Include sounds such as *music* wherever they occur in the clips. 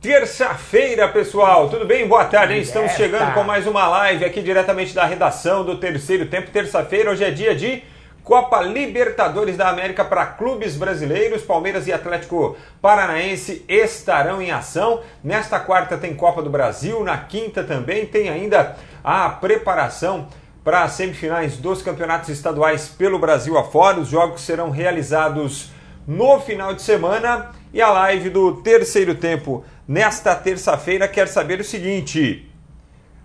Terça-feira, pessoal, tudo bem? Boa tarde, hein? Estamos chegando com mais uma live aqui diretamente da redação do Terceiro Tempo. Terça-feira, hoje é dia de Copa Libertadores da América para clubes brasileiros. Palmeiras e Atlético Paranaense estarão em ação. Nesta quarta tem Copa do Brasil, na quinta também tem ainda a preparação para as semifinais dos campeonatos estaduais pelo Brasil afora. Os jogos serão realizados no final de semana e a live do Terceiro Tempo nesta terça-feira quer saber o seguinte: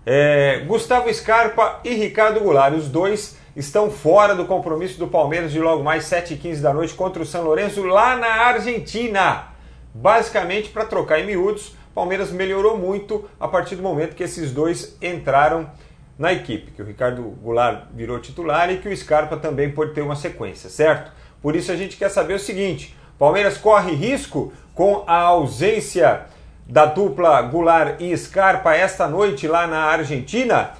é, Gustavo Scarpa e Ricardo Goulart, os dois estão fora do compromisso do Palmeiras de logo mais 7h15 da noite contra o São Lourenço lá na Argentina. Basicamente, para trocar em miúdos, Palmeiras melhorou muito a partir do momento que esses dois entraram na equipe, que o Ricardo Goulart virou titular e que o Scarpa também pode ter uma sequência, certo? Por isso a gente quer saber o seguinte: Palmeiras corre risco com a ausência da dupla Goulart e Scarpa esta noite lá na Argentina?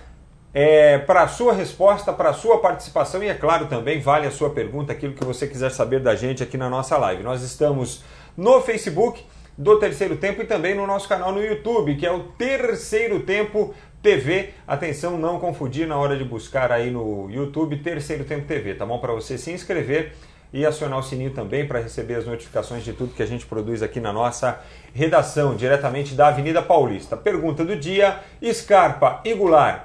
É, para sua resposta, para a sua participação e, é claro, também vale a sua pergunta, aquilo que você quiser saber da gente aqui na nossa live. Nós estamos no Facebook do Terceiro Tempo e também no nosso canal no YouTube, que é o Terceiro Tempo TV. Atenção, não confundir na hora de buscar aí no YouTube Terceiro Tempo TV, tá bom? Para você se inscrever e acionar o sininho também para receber as notificações de tudo que a gente produz aqui na nossa redação, diretamente da Avenida Paulista. Pergunta do dia: Scarpa e Goulart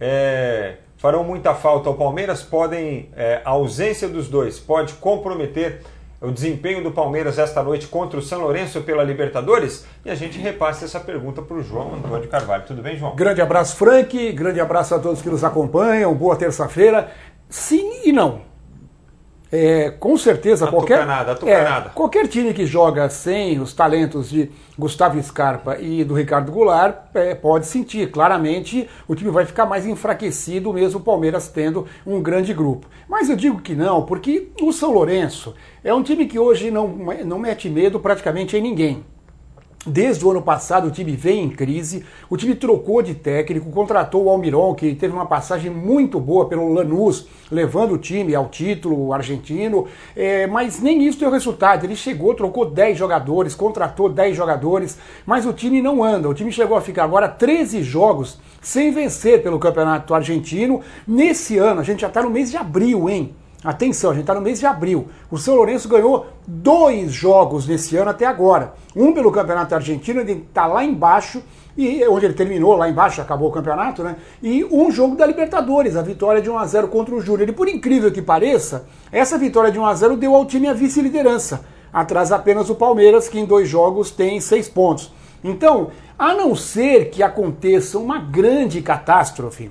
é, farão muita falta ao Palmeiras? Podem, é, a ausência dos dois pode comprometer o desempenho do Palmeiras esta noite contra o São Lourenço pela Libertadores? E a gente repassa essa pergunta para o João Antônio Carvalho. Tudo bem, João? Grande abraço, Frank. Grande abraço a todos que nos acompanham. Boa terça-feira. Sim e não. É, com certeza, qualquer, é, qualquer time que joga sem os talentos de Gustavo Scarpa e do Ricardo Goulart é, pode sentir. Claramente, o time vai ficar mais enfraquecido, mesmo o Palmeiras tendo um grande grupo. Mas eu digo que não, porque o São Lourenço é um time que hoje não, não mete medo praticamente em ninguém. Desde o ano passado o time vem em crise, o time trocou de técnico, contratou o Almiron, que teve uma passagem muito boa pelo Lanús, levando o time ao título argentino, é, mas nem isso deu resultado. Ele chegou, trocou 10 jogadores, contratou 10 jogadores, mas o time não anda. O time chegou a ficar agora 13 jogos sem vencer pelo campeonato argentino. Nesse ano, a gente já está no mês de abril, hein? Atenção, a gente está no mês de abril. O São Lourenço ganhou dois jogos nesse ano até agora. Um pelo Campeonato Argentino, ele está lá embaixo, e onde ele terminou, lá embaixo, acabou o campeonato, né? E um jogo da Libertadores, a vitória de 1 a 0 contra o Júnior. E por incrível que pareça, essa vitória de 1 a 0 deu ao time a vice-liderança. Atrás apenas o Palmeiras, que em dois jogos tem seis pontos. Então, a não ser que aconteça uma grande catástrofe,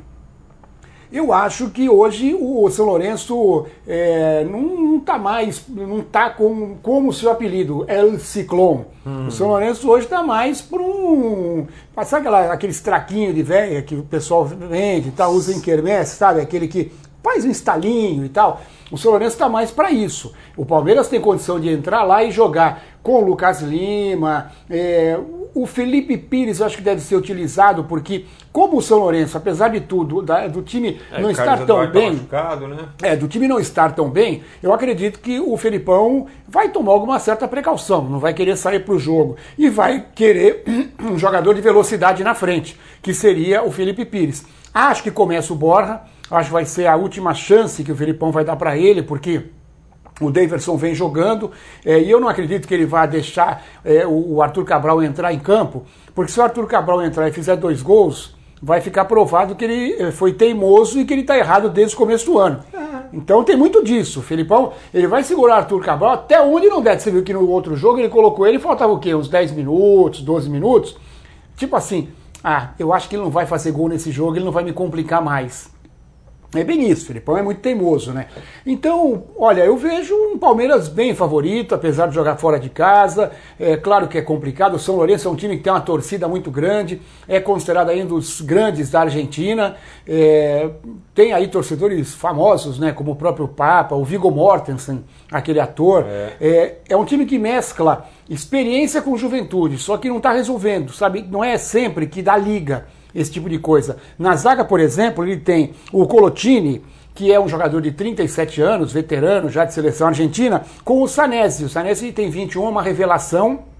eu acho que hoje o São Lourenço é, não está mais, não está com, como o seu apelido, El Ciclone. Hum. O São Lourenço hoje está mais por um. Sabe aquela, aquele traquinho de velha que o pessoal vende e tal, usa em quermesse, sabe? Aquele que faz um estalinho e tal. O São Lourenço está mais para isso. O Palmeiras tem condição de entrar lá e jogar com o Lucas Lima, é, o Felipe Pires eu acho que deve ser utilizado, porque, como o São Lourenço, apesar de tudo, da, do time é, não estar tão bem. Tá né? É, do time não estar tão bem, eu acredito que o Felipão vai tomar alguma certa precaução, não vai querer sair para o jogo. E vai querer *clears throat* um jogador de velocidade na frente, que seria o Felipe Pires. Acho que começa o Borja, acho que vai ser a última chance que o Felipão vai dar para ele, porque o Daverson vem jogando é, e eu não acredito que ele vá deixar é, o, o, Arthur Cabral entrar em campo, porque se o Arthur Cabral entrar e fizer dois gols, vai ficar provado que ele é, foi teimoso e que ele está errado desde o começo do ano. Então tem muito disso. O Felipão, ele vai segurar o Arthur Cabral até onde não deve. Você viu que no outro jogo ele colocou ele, faltava o quê? Uns 10 minutos, 12 minutos? Tipo assim, ah, eu acho que ele não vai fazer gol nesse jogo, ele não vai me complicar mais. É bem isso, Filipão é muito teimoso, né? Então, olha, eu vejo um Palmeiras bem favorito, apesar de jogar fora de casa. É claro que é complicado. O São Lourenço é um time que tem uma torcida muito grande, é considerado ainda um dos grandes da Argentina. É, tem aí torcedores famosos, né? Como o próprio Papa, o Viggo Mortensen, aquele ator. É, é, é um time que mescla experiência com juventude, só que não está resolvendo, sabe? Não é sempre que dá liga esse tipo de coisa. Na zaga, por exemplo, ele tem o Colotini, que é um jogador de 37 anos, veterano já de seleção argentina, com o Sanesi. O Sanesi tem 21, uma revelação.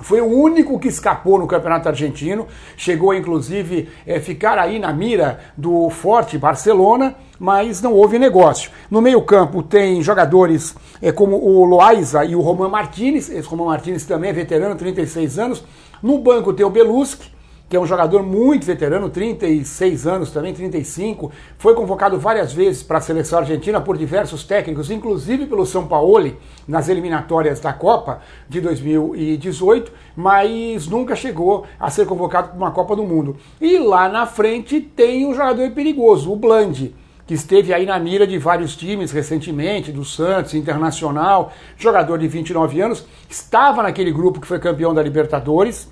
Foi o único que escapou no Campeonato Argentino, chegou inclusive é, ficar aí na mira do forte Barcelona, mas não houve negócio. No meio-campo tem jogadores é, como o Loaiza e o Roman Martinez, esse Roman Martinez também é veterano, 36 anos. No banco tem o Beluschi, que é um jogador muito veterano, 36 anos também, 35, foi convocado várias vezes para a seleção argentina por diversos técnicos, inclusive pelo São Paulo nas eliminatórias da Copa de 2018, mas nunca chegou a ser convocado para uma Copa do Mundo. E lá na frente tem um jogador perigoso, o Blandi que esteve aí na mira de vários times recentemente, do Santos, Internacional, jogador de 29 anos, estava naquele grupo que foi campeão da Libertadores,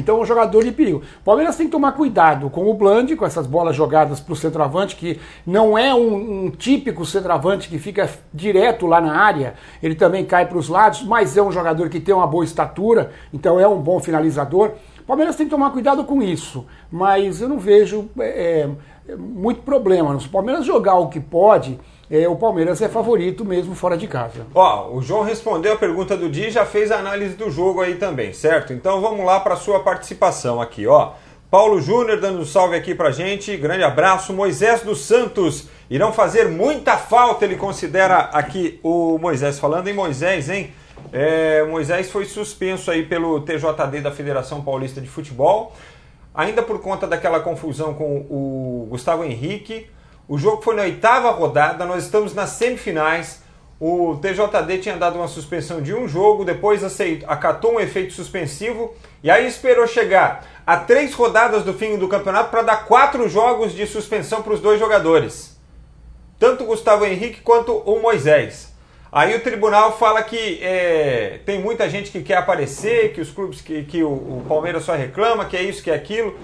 então, é um jogador de perigo. O Palmeiras tem que tomar cuidado com o Bland, com essas bolas jogadas para o centroavante, que não é um, um, típico centroavante que fica direto lá na área, ele também cai para os lados, mas é um jogador que tem uma boa estatura, então é um bom finalizador. O Palmeiras tem que tomar cuidado com isso, mas eu não vejo é, é muito problema. Se o Palmeiras jogar o que pode é, o Palmeiras é favorito mesmo fora de casa. Ó, o João respondeu a pergunta do dia e já fez a análise do jogo aí também, certo? Então vamos lá para sua participação aqui, ó. Paulo Júnior dando um salve aqui pra gente, grande abraço. Moisés dos Santos irão fazer muita falta, ele considera aqui o Moisés falando em Moisés, hein? É, Moisés foi suspenso aí pelo TJD da Federação Paulista de Futebol, ainda por conta daquela confusão com o Gustavo Henrique. O jogo foi na oitava rodada, nós estamos nas semifinais. O TJD tinha dado uma suspensão de um jogo, depois aceitou, acatou um efeito suspensivo e aí esperou chegar a três rodadas do fim do campeonato para dar quatro jogos de suspensão para os dois jogadores, tanto Gustavo Henrique quanto o Moisés. Aí o tribunal fala que é, tem muita gente que quer aparecer, que os clubes, que, que o, o, Palmeiras só reclama, que é isso, que é aquilo.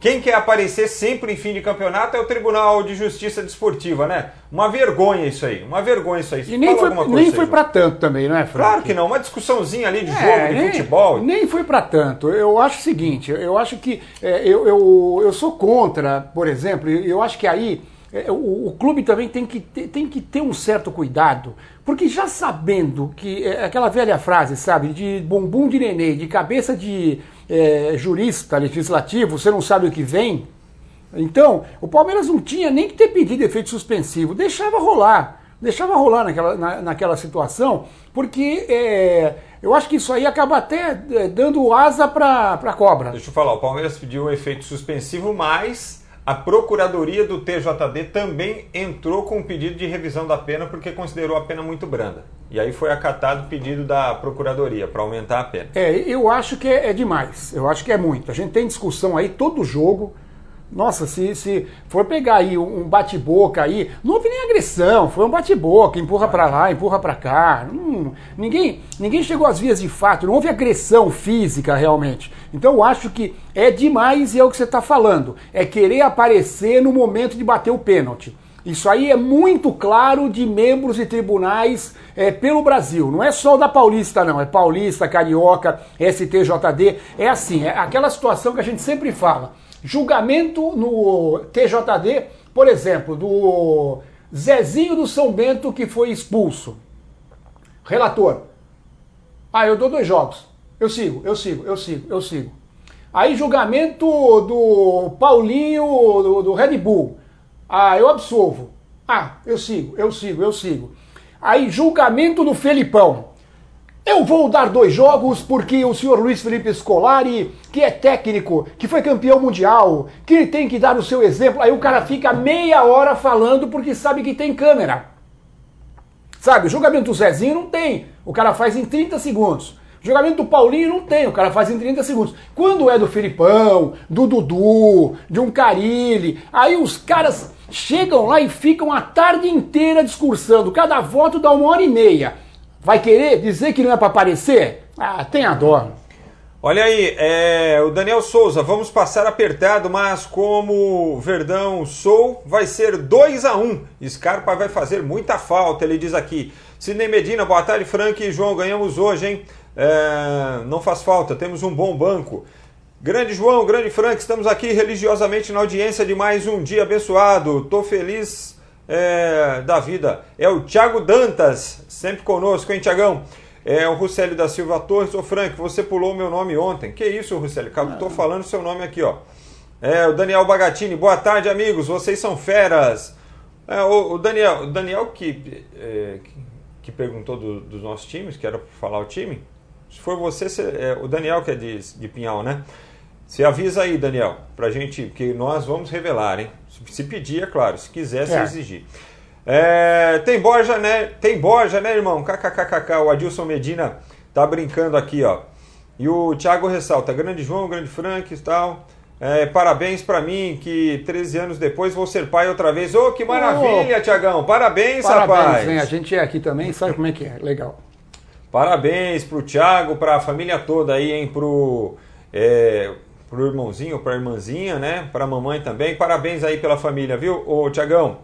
Quem quer aparecer sempre em fim de campeonato é o Tribunal de Justiça Desportiva, né? Uma vergonha isso aí, uma vergonha isso aí. e nem foi, nem foi para tanto também, não é, Frank? Claro que não, uma discussãozinha ali de é, jogo, de nem, futebol. Nem foi para tanto. Eu acho o seguinte, eu acho que é, eu, eu, eu sou contra, por exemplo, eu acho que aí o, o, clube também tem que, ter, tem que ter um certo cuidado, porque já sabendo que é aquela velha frase, sabe, de bumbum de nenê, de cabeça de é, jurista legislativo, você não sabe o que vem. Então, o Palmeiras não tinha nem que ter pedido efeito suspensivo, deixava rolar, deixava rolar naquela, na, naquela situação, porque é, eu acho que isso aí acaba até é, dando asa para a cobra. Deixa eu falar, o Palmeiras pediu o efeito suspensivo, mas a Procuradoria do TJD também entrou com um pedido de revisão da pena porque considerou a pena muito branda. E aí foi acatado o pedido da Procuradoria para aumentar a pena. É, eu acho que é, é demais. Eu acho que é muito. A gente tem discussão aí todo jogo nossa, se, se for pegar aí um bate-boca aí, não houve nem agressão, foi um bate-boca, empurra para lá, empurra para cá. Hum, ninguém, ninguém chegou às vias de fato, não houve agressão física realmente. Então eu acho que é demais e é o que você está falando. É querer aparecer no momento de bater o pênalti. Isso aí é muito claro de membros de tribunais é, pelo Brasil. Não é só o da Paulista, não. É Paulista, Carioca, STJD. É assim, é aquela situação que a gente sempre fala julgamento no TJD, por exemplo, do Zezinho do São Bento que foi expulso. Relator. Ah, eu dou dois jogos. Eu sigo, eu sigo, eu sigo, eu sigo. Aí julgamento do Paulinho do, do Red Bull. Ah, eu absolvo. Ah, eu sigo, eu sigo, eu sigo. Aí julgamento do Felipão. Eu vou dar dois jogos porque o senhor Luiz Felipe Scolari, que é técnico, que foi campeão mundial, que tem que dar o seu exemplo. Aí o cara fica meia hora falando porque sabe que tem câmera. Sabe, o julgamento do Zezinho não tem. O cara faz em 30 segundos. O julgamento do Paulinho não tem, o cara faz em 30 segundos. Quando é do Filipão, do Dudu, de um Carilli, aí os caras chegam lá e ficam a tarde inteira discursando. Cada voto dá uma hora e meia. Vai querer dizer que não é para aparecer? Ah, tem a dó. Olha aí, é, o Daniel Souza, vamos passar apertado, mas como Verdão sou, vai ser 2 a 1 um. Scarpa vai fazer muita falta, ele diz aqui. Sidney Medina, boa tarde, Frank e João, ganhamos hoje, hein? É, não faz falta, temos um bom banco. Grande João, grande Frank, estamos aqui religiosamente na audiência de mais um dia abençoado. Tô feliz é, da vida. É o Thiago Dantas, sempre conosco, hein, Tiagão? É o Ruscelio da Silva Torres. Ô Frank, você pulou o meu nome ontem. Que isso, Ruscelio? Estou falando seu nome aqui, ó. É, o Daniel Bagatini. Boa tarde, amigos. Vocês são feras. É, o, o, Daniel, o Daniel que, é, que, que, perguntou do, dos nossos times, que era para falar o time. Se for você, você é, o Daniel que é de, de Pinhal, né? Você avisa aí, Daniel, pra gente, que nós vamos revelar, hein? Se pedir, é claro. Se quiser, se é. exigir. É, tem Borja, né? Tem Borja, né, irmão? KKKKK. O Adilson Medina tá brincando aqui, ó. E o Thiago ressalta: Grande João, Grande Frank e tal. É, parabéns para mim, que 13 anos depois vou ser pai outra vez. Ô, oh, que maravilha, oh, Tiagão! Parabéns, parabéns, rapaz! Vem, a gente é aqui também, sabe como é que é? Legal. Parabéns pro Thiago, pra família toda aí, hein? Pro, é, pro irmãozinho, pra irmãzinha, né? Pra mamãe também. Parabéns aí pela família, viu, ô Tiagão?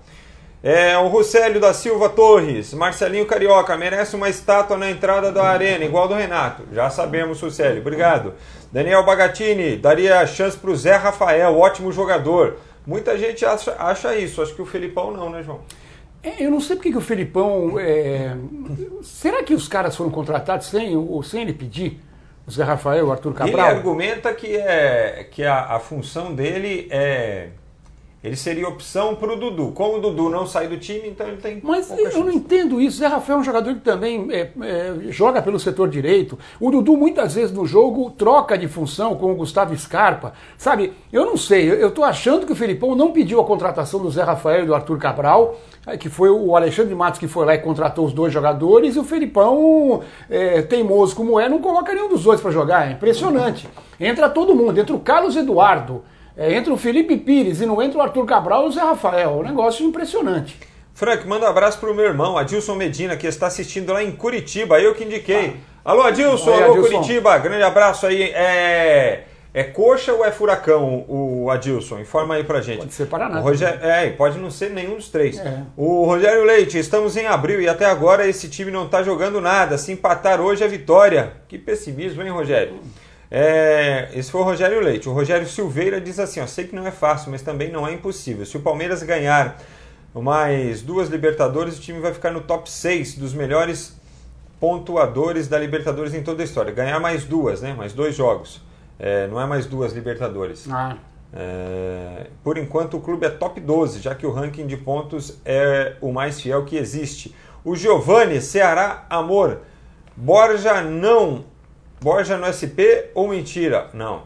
É, o Ruscélio da Silva Torres, Marcelinho Carioca, merece uma estátua na entrada da arena, igual do Renato. Já sabemos, Ruscélio, obrigado. Daniel Bagatini, daria chance para o Zé Rafael, ótimo jogador. Muita gente acha, acha isso, acho que o Felipão não, né, João? É, eu não sei porque que o Felipão. É... Será que os caras foram contratados sem, sem ele pedir? O Zé Rafael, o Arthur Cabral? Ele argumenta que, é, que a, a função dele é ele seria opção para o Dudu. Como o Dudu não sai do time, então ele tem. Mas eu chance. não entendo isso. Zé Rafael é um jogador que também é, é, joga pelo setor direito. O Dudu, muitas vezes no jogo, troca de função com o Gustavo Scarpa. Sabe, eu não sei. Eu estou achando que o Felipão não pediu a contratação do Zé Rafael e do Arthur Cabral, é, que foi o Alexandre Matos que foi lá e contratou os dois jogadores, e o Felipão, é, teimoso como é, não coloca nenhum dos dois para jogar. É impressionante. Entra todo mundo, entra o Carlos Eduardo. É, entra o Felipe Pires e não entra o Arthur Cabral e o Zé Rafael. Um negócio impressionante. Frank, manda um abraço pro meu irmão, Adilson Medina, que está assistindo lá em Curitiba. Eu que indiquei. Ah. Alô, Adilson, Oi, alô, Adilson. Curitiba. Grande abraço aí. É. É coxa ou é furacão o Adilson? Informa aí pra gente. Pode ser Paraná. Rogério, é, pode não ser nenhum dos três. É. O Rogério Leite, estamos em abril e até agora esse time não tá jogando nada. Se empatar hoje é vitória. Que pessimismo, hein, Rogério? É, esse foi o Rogério Leite. O Rogério Silveira diz assim: ó, sei que não é fácil, mas também não é impossível. Se o Palmeiras ganhar mais duas Libertadores, o time vai ficar no top 6 dos melhores pontuadores da Libertadores em toda a história. Ganhar mais duas, né? Mais dois jogos. É, não é mais duas Libertadores. Ah. É, por enquanto o clube é top 12, já que o ranking de pontos é o mais fiel que existe. O Giovanni, Ceará Amor. Borja não Borja no SP ou mentira? Não,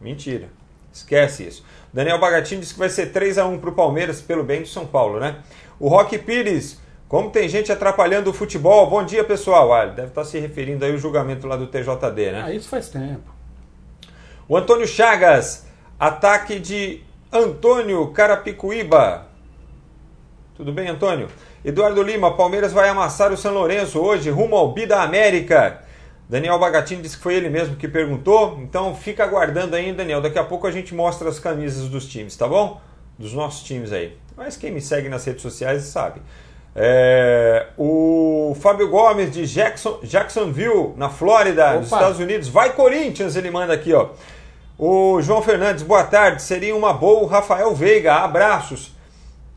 mentira. Esquece isso. Daniel Bagatini disse que vai ser 3 a 1 para o Palmeiras, pelo bem do São Paulo, né? O Roque Pires, como tem gente atrapalhando o futebol. Bom dia, pessoal. Ah, deve estar se referindo aí ao julgamento lá do TJD, né? Ah, isso faz tempo. O Antônio Chagas, ataque de Antônio Carapicuíba. Tudo bem, Antônio? Eduardo Lima, Palmeiras vai amassar o São Lourenço hoje, rumo ao Bida América. Daniel Bagatini disse que foi ele mesmo que perguntou, então fica aguardando aí, Daniel. Daqui a pouco a gente mostra as camisas dos times, tá bom? Dos nossos times aí. Mas quem me segue nas redes sociais sabe. É, o Fábio Gomes de Jackson, Jacksonville, na Flórida, Opa. nos Estados Unidos. Vai Corinthians, ele manda aqui, ó. O João Fernandes, boa tarde. Seria uma boa o Rafael Veiga, abraços.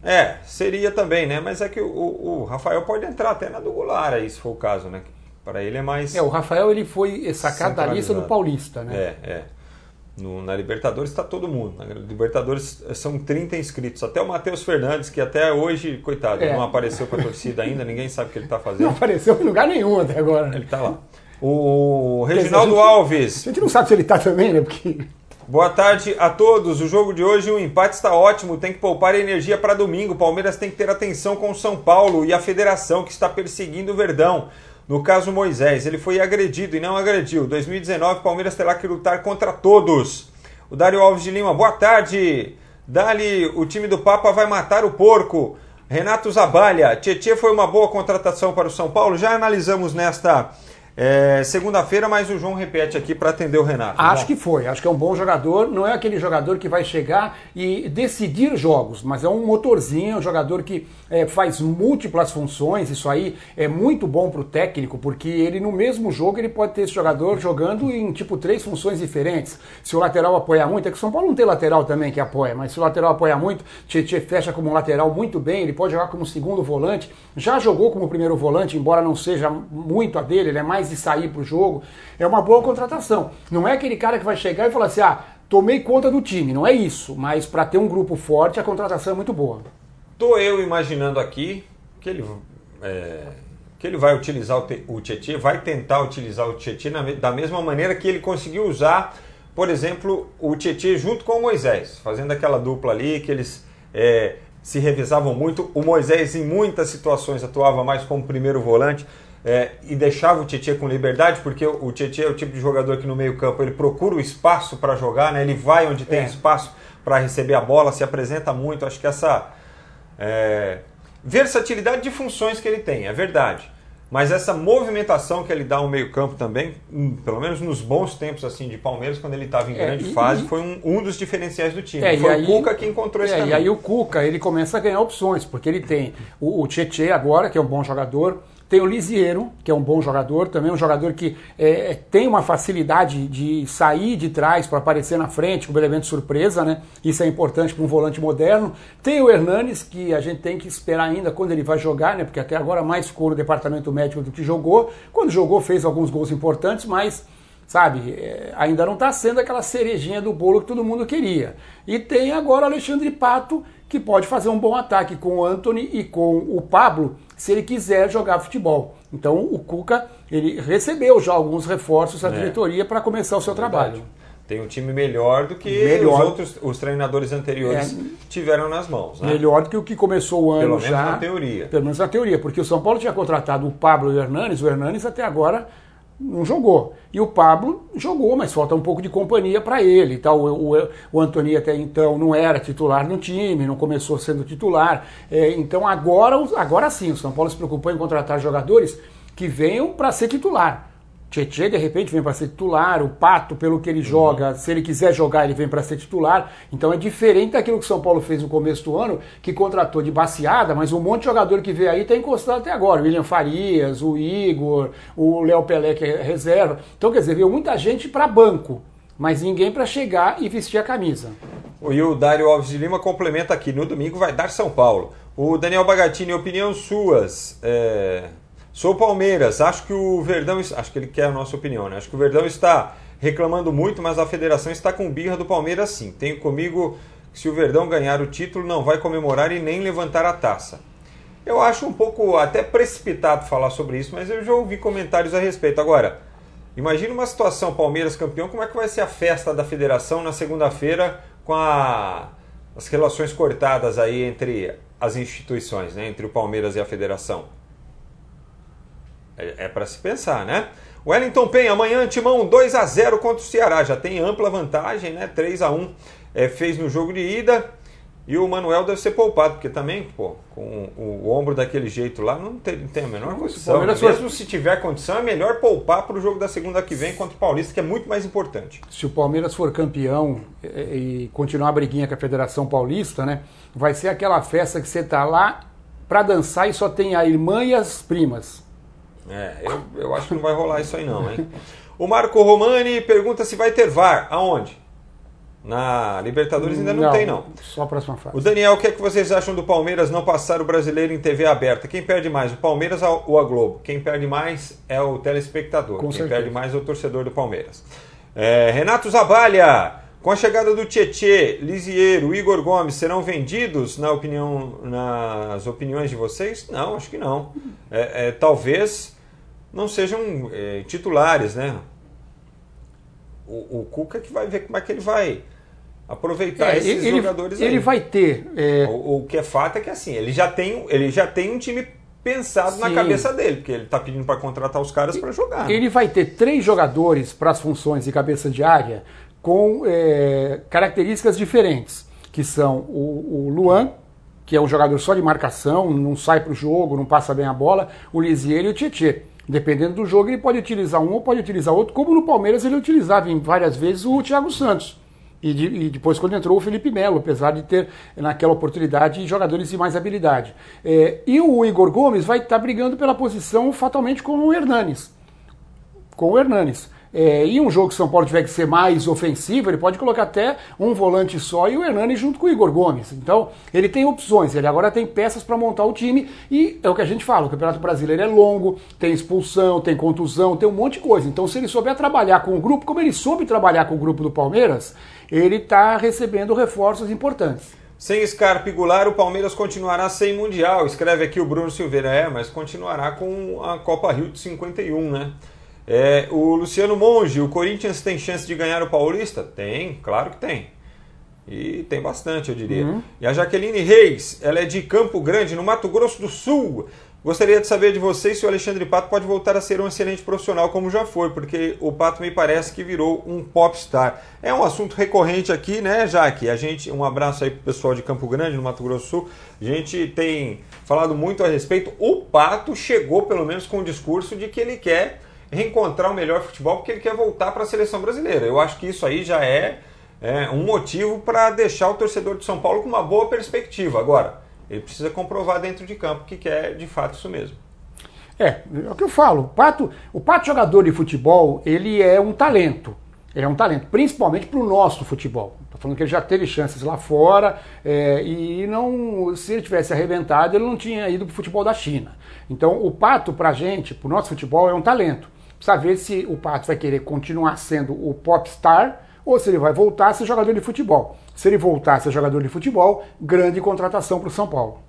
É, seria também, né? Mas é que o, o, Rafael pode entrar até na do Goulart aí, se for o caso, né? Para ele é mais. É, o Rafael ele foi sacado da lista do Paulista, né? É, é. No, na Libertadores está todo mundo. Na Libertadores são 30 inscritos. Até o Matheus Fernandes, que até hoje, coitado, é. não apareceu para a torcida ainda, ninguém sabe o que ele está fazendo. Não apareceu em lugar nenhum até agora. Ele está lá. O Reginaldo gente, Alves. A gente não sabe se ele está também, né? Porque. Boa tarde a todos. O jogo de hoje, o empate está ótimo. Tem que poupar energia para domingo. Palmeiras tem que ter atenção com o São Paulo e a federação que está perseguindo o Verdão. No caso Moisés, ele foi agredido e não agrediu. 2019, Palmeiras terá que lutar contra todos. O Dário Alves de Lima, boa tarde. Dali, o time do Papa vai matar o porco. Renato Zabalha, Tietê foi uma boa contratação para o São Paulo. Já analisamos nesta é, Segunda-feira, mas o João repete aqui para atender o Renato. Acho que foi, acho que é um bom jogador. Não é aquele jogador que vai chegar e decidir jogos, mas é um motorzinho, um jogador que é, faz múltiplas funções. Isso aí é muito bom para o técnico, porque ele no mesmo jogo ele pode ter esse jogador jogando em tipo três funções diferentes. Se o lateral apoia muito, é que o São Paulo não tem lateral também que apoia, mas se o lateral apoia muito, Tietchan fecha como lateral muito bem, ele pode jogar como segundo volante. Já jogou como primeiro volante, embora não seja muito a dele, ele é mais de sair para o jogo, é uma boa contratação. Não é aquele cara que vai chegar e falar assim, ah, tomei conta do time, não é isso. Mas para ter um grupo forte, a contratação é muito boa. Tô eu imaginando aqui que ele, é, que ele vai utilizar o, o Tietchan, vai tentar utilizar o Tietchan da mesma maneira que ele conseguiu usar, por exemplo, o Tietchan junto com o Moisés, fazendo aquela dupla ali que eles é, se revisavam muito. O Moisés, em muitas situações, atuava mais como primeiro volante. É, e deixava o Tietchan com liberdade, porque o Tietchan é o tipo de jogador que no meio-campo ele procura o espaço para jogar, né? ele vai onde tem é. espaço para receber a bola, se apresenta muito. Acho que essa é, versatilidade de funções que ele tem, é verdade. Mas essa movimentação que ele dá ao meio-campo também, hum, pelo menos nos bons tempos assim de Palmeiras, quando ele estava em é, grande e, fase, e, foi um, um, dos diferenciais do time. É, foi aí, o Cuca que encontrou esse é, caminho. E aí o Cuca ele começa a ganhar opções, porque ele tem o, o Tietê agora, que é um bom jogador, tem o Lisiero, que é um bom jogador, também um jogador que é, é tem uma facilidade de sair de trás para aparecer na frente como elemento surpresa, né? Isso é importante para um volante moderno. Tem o Hernanes, que a gente tem que esperar ainda quando ele vai jogar, né? Porque até agora mais ficou no departamento médico do que jogou. Quando jogou, fez alguns gols importantes, mas sabe? É, ainda não está sendo aquela cerejinha do bolo que todo mundo queria. E tem agora o Alexandre Pato, que pode fazer um bom ataque com o Anthony e com o Pablo, se ele quiser jogar futebol. Então o Cuca ele recebeu já alguns reforços da é. diretoria para começar o seu trabalho. Tem um time melhor do que melhor. os outros os treinadores anteriores é. tiveram nas mãos. Né? Melhor do que o que começou o ano pelo já. Pelo menos na teoria. Pelo menos na teoria, porque o São Paulo tinha contratado o Pablo e o Hernanes, o Hernanes até agora não jogou. E o Pablo jogou, mas falta um pouco de companhia para ele. Tá? O, o, o Antoni até então não era titular no time, não começou sendo titular. É, então agora, agora sim, o São Paulo se preocupou em contratar jogadores que venham para ser titular. Tietchan, de repente, vem para ser titular, o Pato, pelo que ele joga, uhum. se ele quiser jogar, ele vem para ser titular. Então é diferente daquilo que o São Paulo fez no começo do ano, que contratou de baseada, mas um monte de jogador que veio aí está encostado até agora. O William Farias, o Igor, o Léo Pelé, que é reserva. Então, quer dizer, veio muita gente para banco, mas ninguém para chegar e vestir a camisa. E o Dário Alves de Lima complementa aqui, no domingo vai dar São Paulo. O Daniel Bagatini, opinião suas. É Sou Palmeiras, acho que o Verdão, acho que ele quer a nossa opinião, né? Acho que o Verdão está reclamando muito, mas a federação está com birra do Palmeiras sim. Tenho comigo que se o Verdão ganhar o título não vai comemorar e nem levantar a taça. Eu acho um pouco até precipitado falar sobre isso, mas eu já ouvi comentários a respeito. Agora, imagine uma situação Palmeiras campeão, como é que vai ser a festa da federação na segunda-feira com a, as relações cortadas aí entre as instituições, né? entre o Palmeiras e a federação? É, é para se pensar, né? Wellington Penha, amanhã Timão 2 a 0 contra o Ceará. Já tem ampla vantagem, né? 3 a 1 é, fez no jogo de ida. E o Manuel deve ser poupado, porque também, pô, com o, o ombro daquele jeito lá, não tem, tem a menor condição. Né? Mesmo se tiver condição, é melhor poupar para o jogo da segunda que vem contra o Paulista, que é muito mais importante. Se o Palmeiras for campeão e, e continuar a briguinha com a Federação Paulista, né? Vai ser aquela festa que você tá lá para dançar e só tem a irmã e as primas. É, eu, eu acho que não vai rolar isso aí não, hein? O Marco Romani pergunta se vai ter VAR. Aonde? Na Libertadores ainda não, não tem, não. Só a próxima fase. O Daniel, o que, é que vocês acham do Palmeiras não passar o brasileiro em TV aberta? Quem perde mais, o Palmeiras ou a Globo? Quem perde mais é o telespectador. Com Quem certeza. perde mais é o torcedor do Palmeiras. É, Renato Zabalha, com a chegada do Tietê, Lisiero, Igor Gomes, serão vendidos na opinião, nas opiniões de vocês? Não, acho que não. É, é, talvez não sejam é, titulares, né? O, o Cuca que vai ver como é que ele vai aproveitar é, esses ele, jogadores ele aí. Ele vai ter. É... O, o, que é fato é que assim, ele já tem, ele já tem um time pensado Sim. na cabeça dele, porque ele está pedindo para contratar os caras para jogar. Ele né? vai ter três jogadores para as funções de cabeça de área com é, características diferentes, que são o, o Luan, que é um jogador só de marcação, não sai para o jogo, não passa bem a bola, o Lisier e o Tietchan. Dependendo do jogo, ele pode utilizar um ou pode utilizar outro, como no Palmeiras ele utilizava em várias vezes o Thiago Santos. E, de, e, depois quando entrou o Felipe Melo, apesar de ter naquela oportunidade jogadores de mais habilidade. É, e o Igor Gomes vai estar tá brigando pela posição fatalmente com o Hernanes. Com o Hernanes. É, e um jogo que São Paulo tiver que ser mais ofensivo, ele pode colocar até um volante só e o Hernani junto com o Igor Gomes. Então, ele tem opções, ele agora tem peças para montar o time e é o que a gente fala, o Campeonato Brasileiro é longo, tem expulsão, tem contusão, tem um monte de coisa. Então, se ele souber trabalhar com o grupo, como ele soube trabalhar com o grupo do Palmeiras, ele está recebendo reforços importantes. Sem Scarpa e Goulart, o Palmeiras continuará sem Mundial. Escreve aqui o Bruno Silveira. É, mas continuará com a Copa Rio de 51, né? É, o Luciano Monge, o Corinthians tem chance de ganhar o Paulista? Tem, claro que tem. E tem bastante, eu diria. Uhum. E a Jaqueline Reis, ela é de Campo Grande, no Mato Grosso do Sul. Gostaria de saber de vocês se o Alexandre Pato pode voltar a ser um excelente profissional como já foi, porque o Pato me parece que virou um popstar. É um assunto recorrente aqui, né, Jaque? A gente, um abraço aí pro pessoal de Campo Grande, no Mato Grosso do Sul. A gente tem falado muito a respeito. O Pato chegou pelo menos com o discurso de que ele quer reencontrar o melhor futebol porque ele quer voltar para a seleção brasileira. Eu acho que isso aí já é, é um motivo para deixar o torcedor de São Paulo com uma boa perspectiva. Agora, ele precisa comprovar dentro de campo que quer de fato isso mesmo. É, é o que eu falo. O Pato, o Pato jogador de futebol, ele é um talento. Ele é um talento, principalmente para o nosso futebol. Estou falando que ele já teve chances lá fora é, e não, se ele tivesse arrebentado, ele não tinha ido para o futebol da China. Então, o Pato, para a gente, para o nosso futebol, é um talento. Ver se o Pato vai querer continuar sendo o popstar ou se ele vai voltar a ser jogador de futebol. Se ele voltar a ser jogador de futebol, grande contratação para o São Paulo.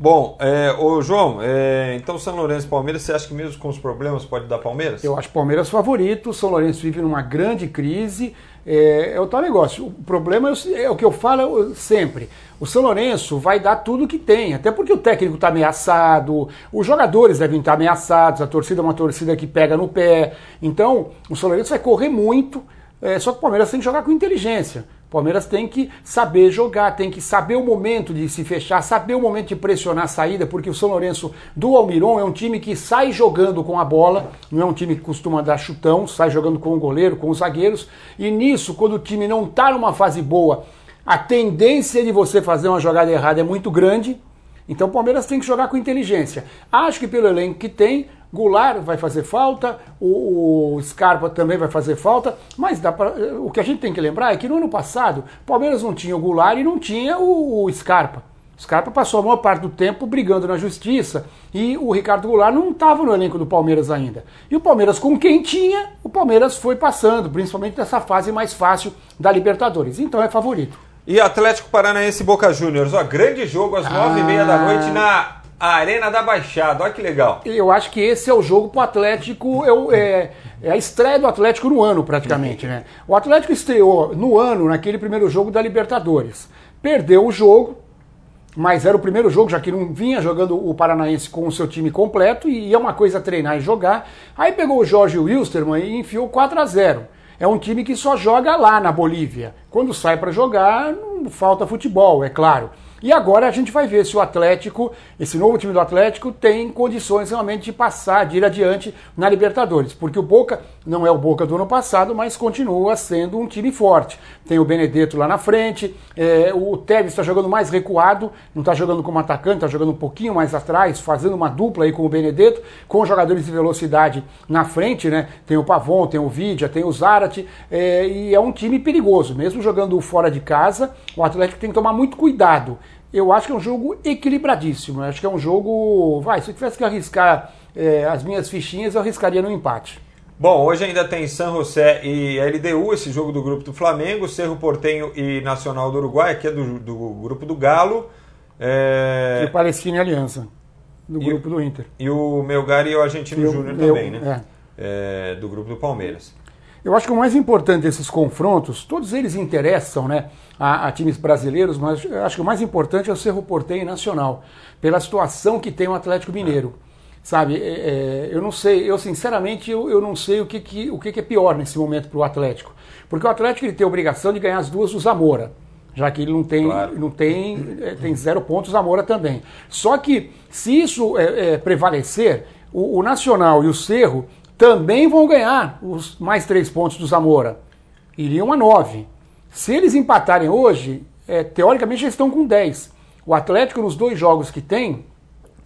Bom, é, ô João, é, então São Lourenço e Palmeiras, você acha que mesmo com os problemas pode dar Palmeiras? Eu acho Palmeiras favorito, São Lourenço vive numa grande crise, é, é o tal negócio. O problema é, é o que eu falo sempre. O São Lourenço vai dar tudo que tem, até porque o técnico está ameaçado, os jogadores devem estar ameaçados, a torcida é uma torcida que pega no pé. Então, o São Lourenço vai correr muito, é, só que o Palmeiras tem que jogar com inteligência. O Palmeiras tem que saber jogar, tem que saber o momento de se fechar, saber o momento de pressionar a saída, porque o São Lourenço do Almiron é um time que sai jogando com a bola, não é um time que costuma dar chutão, sai jogando com o goleiro, com os zagueiros, e nisso, quando o time não está numa fase boa, a tendência de você fazer uma jogada errada é muito grande, então o Palmeiras tem que jogar com inteligência. Acho que pelo elenco que tem, Goulart vai fazer falta, o, o, Scarpa também vai fazer falta, mas pra, o que a gente tem que lembrar é que no ano passado, o Palmeiras não tinha o Goulart e não tinha o, o Scarpa. O Scarpa passou a maior parte do tempo brigando na justiça e o Ricardo Goulart não estava no elenco do Palmeiras ainda. E o Palmeiras, com quem tinha, o Palmeiras foi passando, principalmente nessa fase mais fácil da Libertadores. Então é favorito. E Atlético Paranaense Boca Juniors, ó, grande jogo às nove ah. e meia da noite na a Arena da Baixada, olha que legal. Eu acho que esse é o jogo pro Atlético, é, é, a estreia do Atlético no ano, praticamente, né? O Atlético estreou no ano, naquele primeiro jogo da Libertadores. Perdeu o jogo, mas era o primeiro jogo, já que não vinha jogando o Paranaense com o seu time completo, e é uma coisa treinar e jogar. Aí pegou o Jorge Wilstermann e enfiou 4 a 0 é um time que só joga lá na Bolívia. Quando sai para jogar, não falta futebol, é claro. E agora a gente vai ver se o Atlético, esse novo time do Atlético, tem condições realmente de passar, de ir adiante na Libertadores. Porque o Boca não é o Boca do ano passado, mas continua sendo um time forte. Tem o Benedetto lá na frente, é, o Tevez está jogando mais recuado, não está jogando como atacante, está jogando um pouquinho mais atrás, fazendo uma dupla aí com o Benedetto, com jogadores de velocidade na frente, né? Tem o Pavon, tem o Vidia, tem o Zarate, é, e é um time perigoso. Mesmo jogando fora de casa, o Atlético tem que tomar muito cuidado eu acho que é um jogo equilibradíssimo. Eu acho que é um jogo. Vai, se eu tivesse que arriscar é, as minhas fichinhas, eu arriscaria no empate. Bom, hoje ainda tem San José e LDU, esse jogo do grupo do Flamengo, Cerro Portenho e Nacional do Uruguai, aqui é do, do grupo do Galo. É... E Palestina e Aliança, do grupo do Inter. E o Melgar e o Argentino Júnior também, né? É. É, do grupo do Palmeiras. Eu acho que o mais importante desses confrontos, todos eles interessam né, a, a, times brasileiros, mas acho que o mais importante é o Cerro Porteio Nacional, pela situação que tem o Atlético Mineiro. Sabe, é, é, eu não sei, eu sinceramente eu, eu não sei o que, que, o que, que é pior nesse momento para o Atlético. Porque o Atlético ele tem a obrigação de ganhar as duas do Zamora já que ele não tem, claro. não tem, é, tem zero pontos, Zamora também. Só que se isso é, é, prevalecer, o, o, Nacional e o Cerro também vão ganhar os mais três pontos do Zamora. Iriam a nove. Se eles empatarem hoje, é, teoricamente eles estão com 10. O Atlético, nos dois jogos que tem,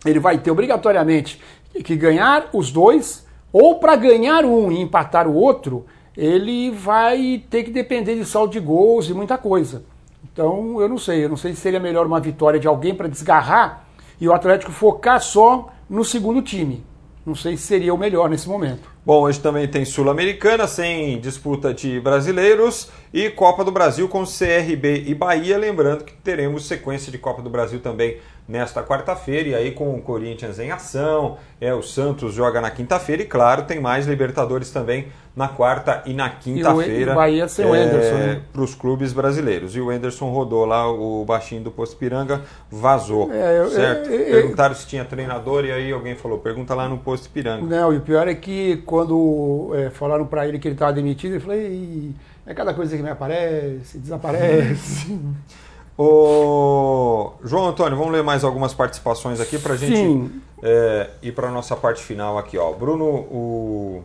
ele vai ter obrigatoriamente que ganhar os dois Ou para ganhar um e empatar o outro, ele vai ter que depender de saldo de gols e muita coisa. Então, eu não sei. Eu não sei se seria melhor uma vitória de alguém para desgarrar e o Atlético focar só no segundo time. Não sei se seria o melhor nesse momento. Bom, hoje também tem Sul-Americana, sem disputa de brasileiros, e Copa do Brasil com CRB e Bahia. Lembrando que teremos sequência de Copa do Brasil também nesta quarta-feira, e aí com o Corinthians em ação, é o Santos joga na quinta-feira, e claro, tem mais Libertadores também na quarta e na quinta-feira. Bahia sem o é, né? Para os clubes brasileiros. E o Enderson rodou lá, o baixinho do Posto Piranga vazou. É, eu, certo? Eu, eu, Perguntaram se tinha treinador, e aí alguém falou: pergunta lá no Posto Piranga. Não, e o pior é que quando é, falaram para ele que ele estava demitido, eu falei: é cada coisa que me aparece, desaparece. *laughs* Ô, João Antônio, vamos ler mais algumas participações aqui para a gente é, ir para a nossa parte final aqui. Ó. Bruno, o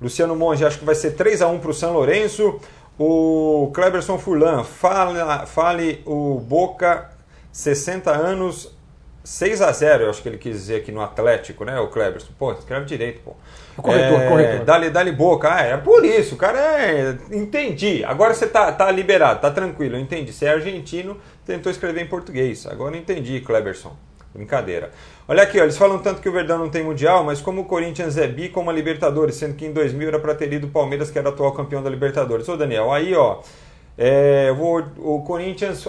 Luciano Monge, acho que vai ser 3 a 1 para o São Lourenço. O Kleberson Furlan, fale, fale o Boca, 60 anos, 6 a 0 eu acho que ele quis dizer aqui no Atlético, né, o Kleberson? Pô, escreve direito, pô. Corretor, é, corretor. Dali, dali boca. Ah, é por isso, o cara é. Entendi. Agora você tá, tá liberado, tá tranquilo, eu entendi. Você é argentino, tentou escrever em português. Agora eu entendi, Kleberson. Brincadeira. Olha aqui, ó, eles falam tanto que o Verdão não tem mundial, mas como o Corinthians é bi como a Libertadores, sendo que em 2000 era para ter ido o Palmeiras, que era atual campeão da Libertadores. Ô Daniel, aí ó, é, eu vou, o Corinthians,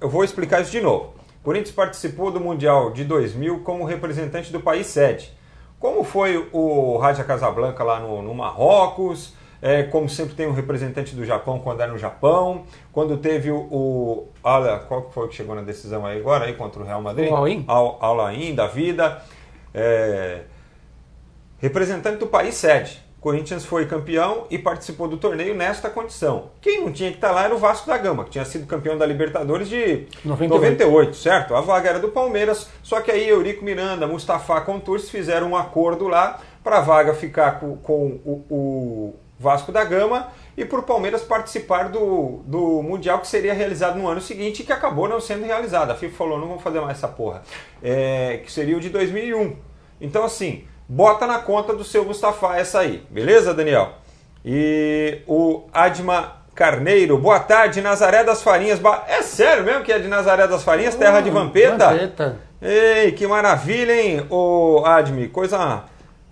eu vou explicar isso de novo. Corinthians participou do Mundial de 2000 como representante do país sede. Como foi o Raja Casablanca lá no, no Marrocos? É, como sempre tem um representante do Japão quando é no Japão. Quando teve o, o olha, qual foi que chegou na decisão aí agora aí contra o Real Madrid? O Al-Ain. Al-Ain da vida. É, representante do país sede. Corinthians foi campeão e participou do torneio nesta condição. Quem não tinha que estar lá era o Vasco da Gama, que tinha sido campeão da Libertadores de 98, 98 certo? A vaga era do Palmeiras, só que aí Eurico Miranda, Mustafa Contursi fizeram um acordo lá para a vaga ficar com, com o, o, Vasco da Gama e para o Palmeiras participar do, do Mundial que seria realizado no ano seguinte e que acabou não sendo realizado. A FIFA falou, não vamos fazer mais essa porra. É, que seria o de 2001. Então assim, bota na conta do seu Mustafa essa aí, beleza, Daniel? E o Adma Carneiro, boa tarde, Nazaré das Farinhas. É sério mesmo que é de Nazaré das Farinhas, terra de Vampeta? Vampeta. Ei, que maravilha, hein, o Admi, coisa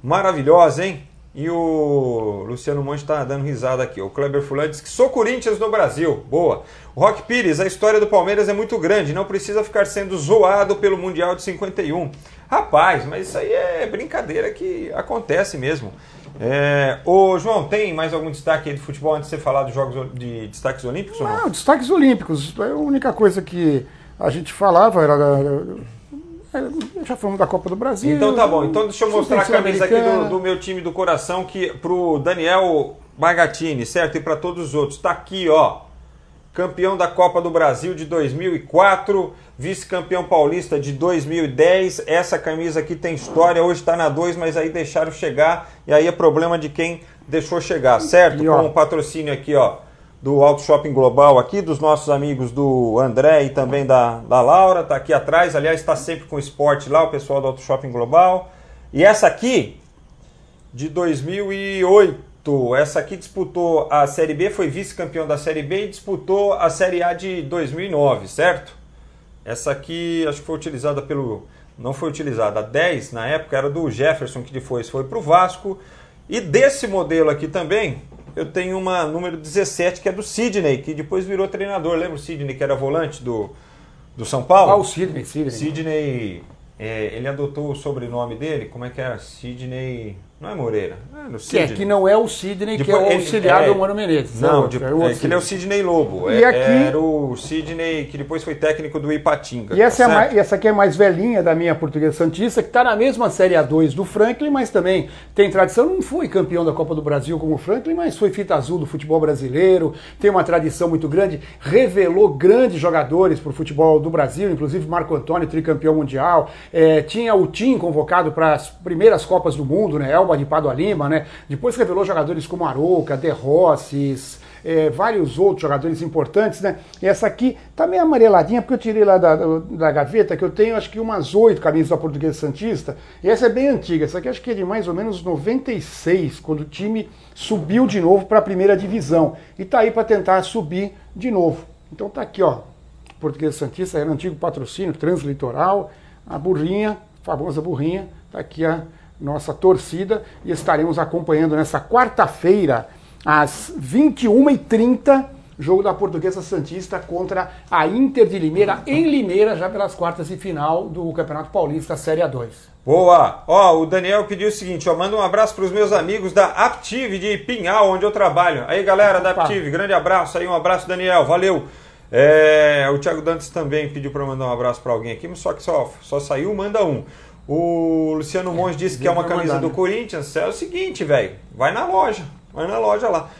maravilhosa, hein? E o Luciano Monte está dando risada aqui. O Kleber Fulano diz que sou Corinthians no Brasil. Boa. O Rock Pires, a história do Palmeiras é muito grande, não precisa ficar sendo zoado pelo Mundial de 51. Rapaz, mas isso aí é brincadeira que acontece mesmo. É, ô João, tem mais algum destaque aí de futebol antes de você falar dos jogos de destaques olímpicos? Não, não? destaques olímpicos. A única coisa que a gente falava era. É, já falamos da Copa do Brasil. Então tá bom. Então deixa eu mostrar a camisa aqui do, do, meu time do coração que pro Daniel Bagatini, certo? E para todos os outros. Tá aqui, ó campeão da Copa do Brasil de 2004, vice-campeão paulista de 2010. Essa camisa aqui tem história, hoje está na 2, mas aí deixaram chegar e aí é problema de quem deixou chegar, certo? Com o patrocínio aqui, ó, do Auto Shopping Global aqui, dos nossos amigos do André e também da, da Laura, tá aqui atrás. Aliás, está sempre com esporte lá, o pessoal do Auto Shopping Global. E essa aqui, de 2008 essa aqui disputou a Série B, foi vice-campeão da Série B e disputou a Série A de 2009, certo? Essa aqui acho que foi utilizada pelo. Não foi utilizada. A 10 na época era do Jefferson, que depois foi para o Vasco. E desse modelo aqui também, eu tenho uma número 17 que é do Sidney, que depois virou treinador. Lembra o Sidney que era volante do, do São Paulo? Ah, o Sidney, Sidney. Sidney, é, ele adotou o sobrenome dele, como é que era? Sidney. Não é Moreira. É no Que, é, que não é o Sidney, Depois, que é o auxiliar é, do Mano Menezes. Não, é, de, é, que ele é o Sidney Lobo. E é, aqui, era o Sidney que depois foi técnico do Ipatinga. E essa, tá é mais, essa aqui é mais velhinha da minha portuguesa Santista, que está na mesma Série A2 do Franklin, mas também tem tradição. Não foi campeão da Copa do Brasil como o Franklin, mas foi fita azul do futebol brasileiro. Tem uma tradição muito grande. Revelou grandes jogadores para o futebol do Brasil, inclusive Marco Antônio, tricampeão mundial. É, tinha o Tim convocado para as primeiras Copas do Mundo, né? De Padua Lima, né? Depois revelou jogadores como Arouca, De Rosses, é, vários outros jogadores importantes, né? E essa aqui tá meio amareladinha, porque eu tirei lá da, da gaveta, que eu tenho acho que umas oito camisas da Portuguesa Santista, e essa é bem antiga, essa aqui acho que é de mais ou menos 96, quando o time subiu de novo para a primeira divisão, e tá aí para tentar subir de novo. Então tá aqui, ó, Portuguesa Santista era antigo patrocínio, Translitoral, a burrinha, famosa burrinha, tá aqui a nossa torcida e estaremos acompanhando nessa quarta-feira, às 21h30, jogo da Portuguesa Santista contra a Inter de Limeira, em Limeira, já pelas quartas de final do Campeonato Paulista Série A2. Boa! Ó, o Daniel pediu o seguinte, ó, manda um abraço para os meus amigos da Aptive de Pinhal, onde eu trabalho. Aí, galera da Aptive, grande abraço aí, um abraço, Daniel, valeu! É, o Thiago Dantes também pediu para mandar um abraço para alguém aqui, mas só que só, só saiu, manda um. O Luciano Monge disse que é uma camisa do Corinthians. É o seguinte, velho. Vai na loja. Vai na loja lá.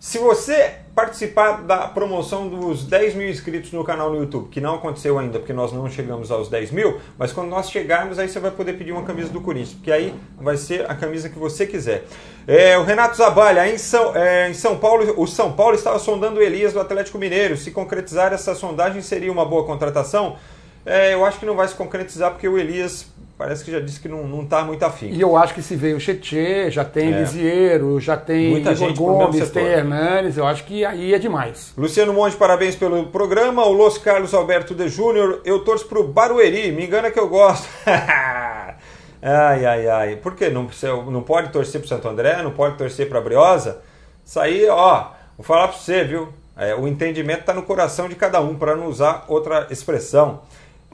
Se você participar da promoção dos 10 mil inscritos no canal no YouTube, que não aconteceu ainda, porque nós não chegamos aos 10 mil, mas quando nós chegarmos, aí você vai poder pedir uma camisa do Corinthians, porque aí vai ser a camisa que você quiser. É, o Renato Zabalha, em São, é, em São Paulo, o São Paulo estava sondando o Elias do Atlético Mineiro. Se concretizar essa sondagem, seria uma boa contratação? É, eu acho que não vai se concretizar, porque o Elias parece que já disse que não, não tá muito afim. E eu acho que se veio o Chetê, já tem é. Lisieiro, já tem Muita Igor gente Gomes, tem Hernanes, eu acho que aí é demais. Luciano Monte, parabéns pelo programa. O Los Carlos Alberto de Júnior, eu torço pro Barueri, me engana que eu gosto. *laughs* ai, ai, ai. Por que não, não pode torcer pro Santo André, não pode torcer pra Briosa? Isso aí, ó, vou falar pra você, viu? É, o entendimento está no coração de cada um, para não usar outra expressão.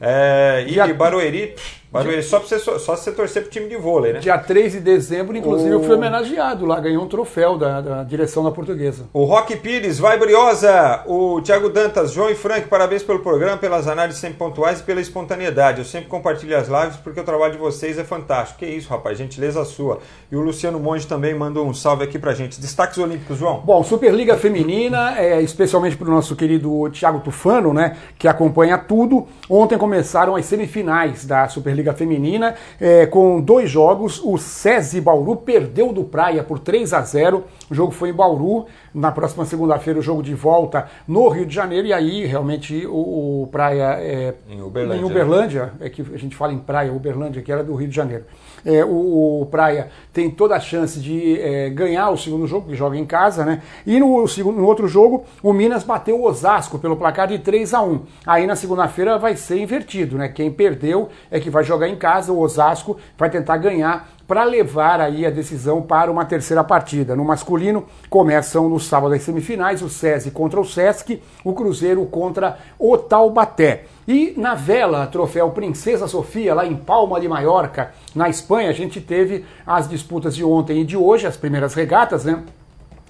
É, e Barueri, Barueri só, você, só, só você torcer pro time de vôlei, né? Dia 3 de dezembro, inclusive, o... eu fui homenageado lá, ganhou um troféu da, da direção da portuguesa. O Rock Pires, vai Briosa! O Thiago Dantas, João e Frank, parabéns pelo programa, pelas análises sempre pontuais e pela espontaneidade. Eu sempre compartilho as lives porque o trabalho de vocês é fantástico. Que isso, rapaz, gentileza sua. E o Luciano Monge também mandou um salve aqui pra gente. Destaques olímpicos, João. Bom, Superliga Feminina, é, especialmente pro nosso querido Thiago Tufano, né, que acompanha tudo. Ontem começaram as semifinais da Superliga Feminina, é, com dois jogos. O SESI Bauru perdeu do Praia por 3 a 0. O jogo foi em Bauru. Na próxima segunda-feira, o jogo de volta no Rio de Janeiro. E aí, realmente, o, o Praia. É, em Uberlândia. Em Uberlândia, é que a gente fala em Praia, Uberlândia, que era do Rio de Janeiro. É, o, o, Praia tem toda a chance de é, ganhar o segundo jogo, que joga em casa, né? E no, segundo, no outro jogo, o Minas bateu o Osasco pelo placar de 3 a 1 Aí na segunda-feira vai ser invertido, né? Quem perdeu é que vai jogar em casa, o Osasco vai tentar ganhar para levar aí a decisão para uma terceira partida. No masculino, começam no sábado as semifinais, o SESI contra o SESC, o Cruzeiro contra o Taubaté. E na vela, troféu Princesa Sofia, lá em Palma de Maiorca, na Espanha, a gente teve as disputas de ontem e de hoje, as primeiras regatas, né?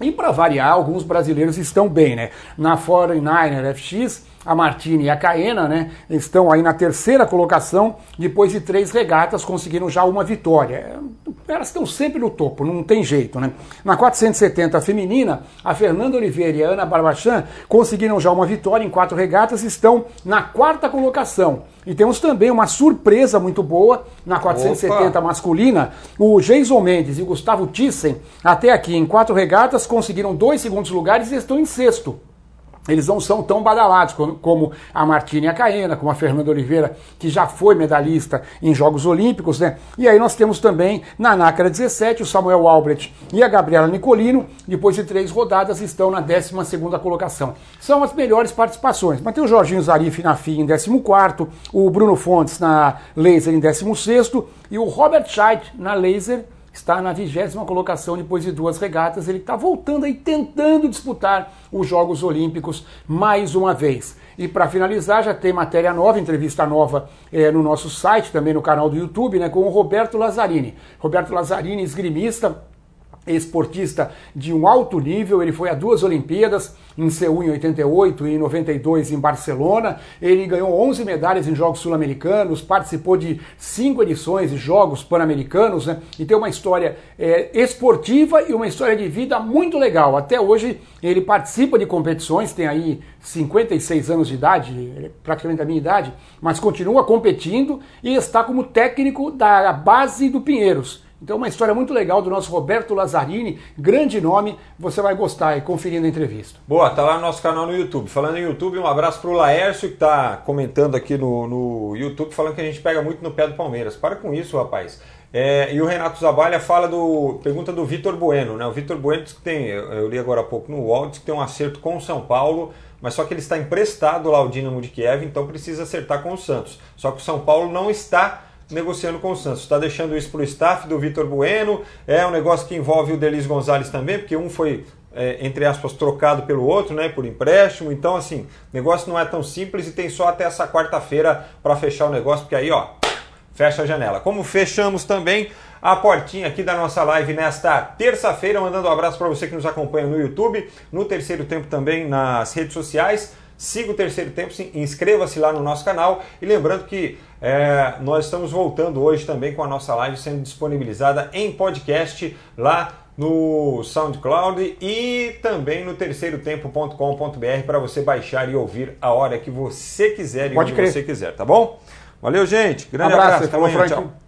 E para variar, alguns brasileiros estão bem, né? Na 49er FX, a Martini e a Caena, né, estão aí na terceira colocação, depois de três regatas conseguiram já uma vitória. Elas estão sempre no topo, não tem jeito, né? Na 470 feminina, a Fernanda Oliveira e a Ana Barbachan conseguiram já uma vitória em quatro regatas, estão na quarta colocação. E temos também uma surpresa muito boa na 470 Opa. masculina. O Jason Mendes e o Gustavo Thyssen, até aqui em quatro regatas, conseguiram dois segundos lugares e estão em sexto eles não são tão badalados como a Martina a Caena, como a Fernanda Oliveira, que já foi medalhista em Jogos Olímpicos, né? E aí nós temos também na Nácara 17 o Samuel Albrecht e a Gabriela Nicolino, depois de três rodadas, estão na 12 colocação. São as melhores participações. Mas tem o Jorginho Zarif na FIA em 14, o Bruno Fontes na Laser em 16 e o Robert Scheidt na Laser está na vigésima colocação depois de duas regatas. Ele está voltando aí, tentando disputar os Jogos Olímpicos mais uma vez. E para finalizar, já tem matéria nova, entrevista nova é, no nosso site, também no canal do YouTube, né, com o Roberto Lazzarini. Roberto Lazzarini, esgrimista, esportista de um alto nível, ele foi a duas Olimpíadas, em Seul em 88 e em 92 em Barcelona. Ele ganhou 11 medalhas em Jogos Sul-Americanos, participou de cinco edições de Jogos Pan-Americanos, né? E tem uma história é, esportiva e uma história de vida muito legal. Até hoje ele participa de competições, tem aí 56 anos de idade, é praticamente a minha idade, mas continua competindo e está como técnico da base do Pinheiros Então, uma história muito legal do nosso Roberto Lazzarini, grande nome, você vai gostar e conferindo a entrevista. Boa, tá lá no nosso canal no YouTube. Falando em YouTube, um abraço pro Laércio que tá comentando aqui no, no YouTube, falando que a gente pega muito no pé do Palmeiras. Para com isso, rapaz. É, e o Renato Zabalha fala do. pergunta do Vitor Bueno, né? O Vitor Bueno diz que tem, eu, eu, li agora há pouco no UOL, diz que tem um acerto com o São Paulo, mas só que ele está emprestado lá ao Dinamo de Kiev, então precisa acertar com o Santos. Só que o São Paulo não está negociando com o Santos. Está deixando isso para o staff do Vitor Bueno. É um negócio que envolve o Delis Gonzalez também, porque um foi, é, entre aspas, trocado pelo outro, né, por empréstimo. Então, assim, negócio não é tão simples e tem só até essa quarta-feira para fechar o negócio, porque aí, ó, fecha a janela. Como fechamos também a portinha aqui da nossa live nesta terça-feira, mandando um abraço para você que nos acompanha no YouTube, no terceiro tempo também nas redes sociais. Siga o terceiro tempo, inscreva-se lá no nosso canal e lembrando que é, nós estamos voltando hoje também com a nossa live sendo disponibilizada em podcast lá no SoundCloud e também no terceirotempo.com.br para você baixar e ouvir a hora que você quiser e Pode onde crer. você quiser, tá bom? Valeu, gente. Grande abraço. abraço. Amanhã. Tchau.